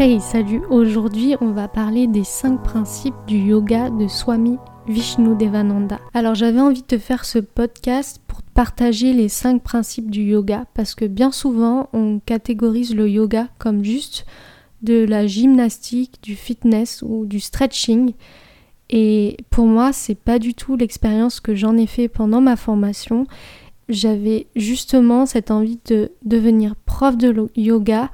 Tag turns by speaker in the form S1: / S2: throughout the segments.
S1: Hey, salut! Aujourd'hui, on va parler des 5 principes du yoga de Swami Vishnu Devananda. Alors, j'avais envie de te faire ce podcast pour partager les 5 principes du yoga parce que bien souvent, on catégorise le yoga comme juste de la gymnastique, du fitness ou du stretching. Et pour moi, c'est pas du tout l'expérience que j'en ai fait pendant ma formation. J'avais justement cette envie de devenir prof de yoga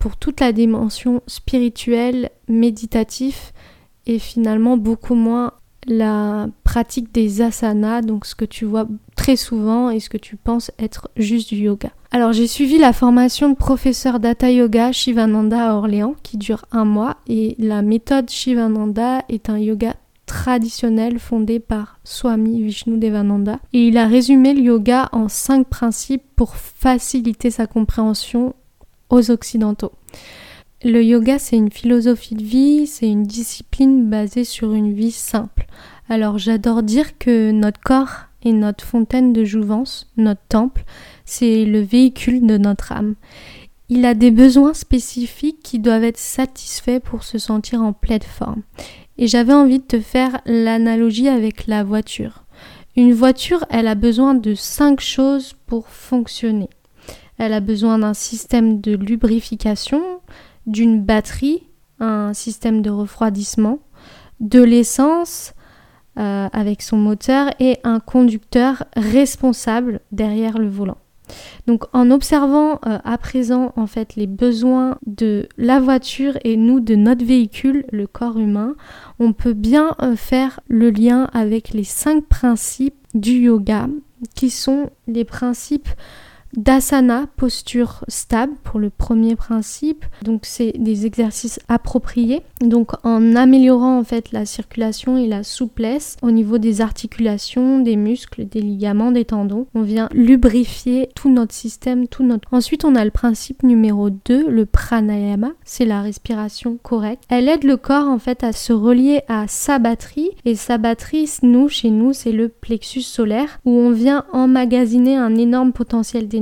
S1: pour toute la dimension spirituelle, méditative et finalement beaucoup moins la pratique des asanas, donc ce que tu vois très souvent et ce que tu penses être juste du yoga. Alors j'ai suivi la formation de professeur d'Hatha Yoga Shivananda à Orléans qui dure un mois et la méthode Shivananda est un yoga traditionnel fondé par Swami Vishnu Devananda et il a résumé le yoga en cinq principes pour faciliter sa compréhension aux Occidentaux. Le yoga, c'est une philosophie de vie, c'est une discipline basée sur une vie simple. Alors j'adore dire que notre corps est notre fontaine de jouvence, notre temple, c'est le véhicule de notre âme. Il a des besoins spécifiques qui doivent être satisfaits pour se sentir en pleine forme. Et j'avais envie de te faire l'analogie avec la voiture. Une voiture, elle a besoin de cinq choses pour fonctionner. Elle a besoin d'un système de lubrification, d'une batterie, un système de refroidissement, de l'essence euh, avec son moteur et un conducteur responsable derrière le volant. Donc en observant euh, à présent en fait les besoins de la voiture et nous de notre véhicule, le corps humain, on peut bien euh, faire le lien avec les cinq principes du yoga qui sont les principes D'asana, posture stable pour le premier principe. Donc c'est des exercices appropriés. Donc en améliorant en fait la circulation et la souplesse au niveau des articulations, des muscles, des ligaments, des tendons, on vient lubrifier tout notre système, tout notre. Ensuite, on a le principe numéro 2, le pranayama, c'est la respiration correcte. Elle aide le corps en fait à se relier à sa batterie et sa batterie, nous chez nous, c'est le plexus solaire où on vient emmagasiner un énorme potentiel d'énergie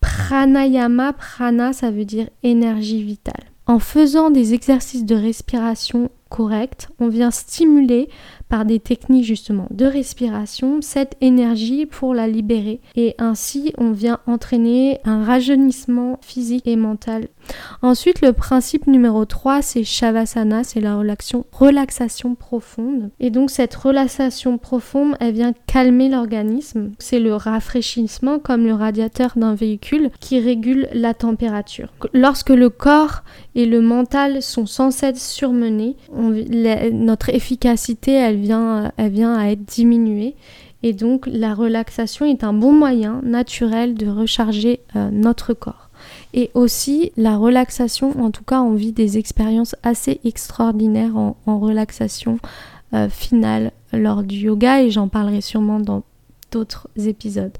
S1: Pranayama, prana, ça veut dire énergie vitale. En faisant des exercices de respiration correcte, on vient stimuler par des techniques justement de respiration cette énergie pour la libérer et ainsi on vient entraîner un rajeunissement physique et mental. Ensuite le principe numéro 3 c'est Shavasana, c'est la relaxation, profonde et donc cette relaxation profonde elle vient calmer l'organisme, c'est le rafraîchissement comme le radiateur d'un véhicule qui régule la température. Lorsque le corps et le mental sont sans cesse surmenés, notre efficacité, elle vient, elle vient à être diminuée. Et donc, la relaxation est un bon moyen naturel de recharger euh, notre corps. Et aussi, la relaxation, en tout cas, on vit des expériences assez extraordinaires en, relaxation euh, finale lors du yoga, et j'en parlerai sûrement dans d'autres épisodes.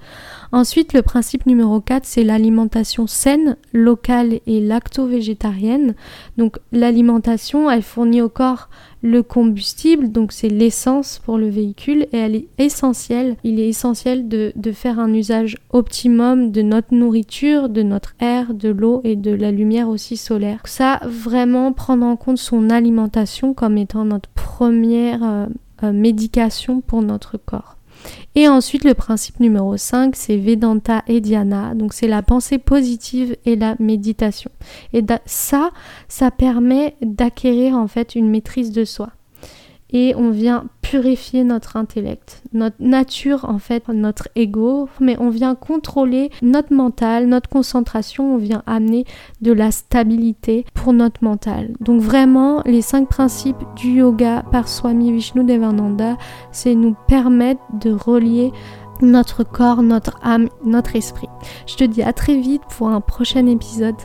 S1: Ensuite, le principe numéro 4, c'est l'alimentation saine, locale et lacto-végétarienne. Donc l'alimentation, elle fournit au corps le combustible, donc c'est l'essence pour le véhicule et elle est essentielle. Il est essentiel de, faire un usage optimum de notre nourriture, de notre air, de l'eau et de la lumière aussi solaire. Ça, vraiment prendre en compte son alimentation comme étant notre première euh, euh, médication pour notre corps. Et ensuite, le principe numéro 5, c'est Vedanta et Dhyana. Donc, c'est la pensée positive et la méditation. Et ça, ça permet d'acquérir en fait une maîtrise de soi et on vient purifier notre intellect, notre nature en fait, notre ego, mais on vient contrôler notre mental, notre concentration, on vient amener de la stabilité pour notre mental. Donc vraiment, les cinq principes du yoga par Swami Vishnu Devananda, c'est nous permettre de relier notre corps, notre âme, notre esprit. Je te dis à très vite pour un prochain épisode.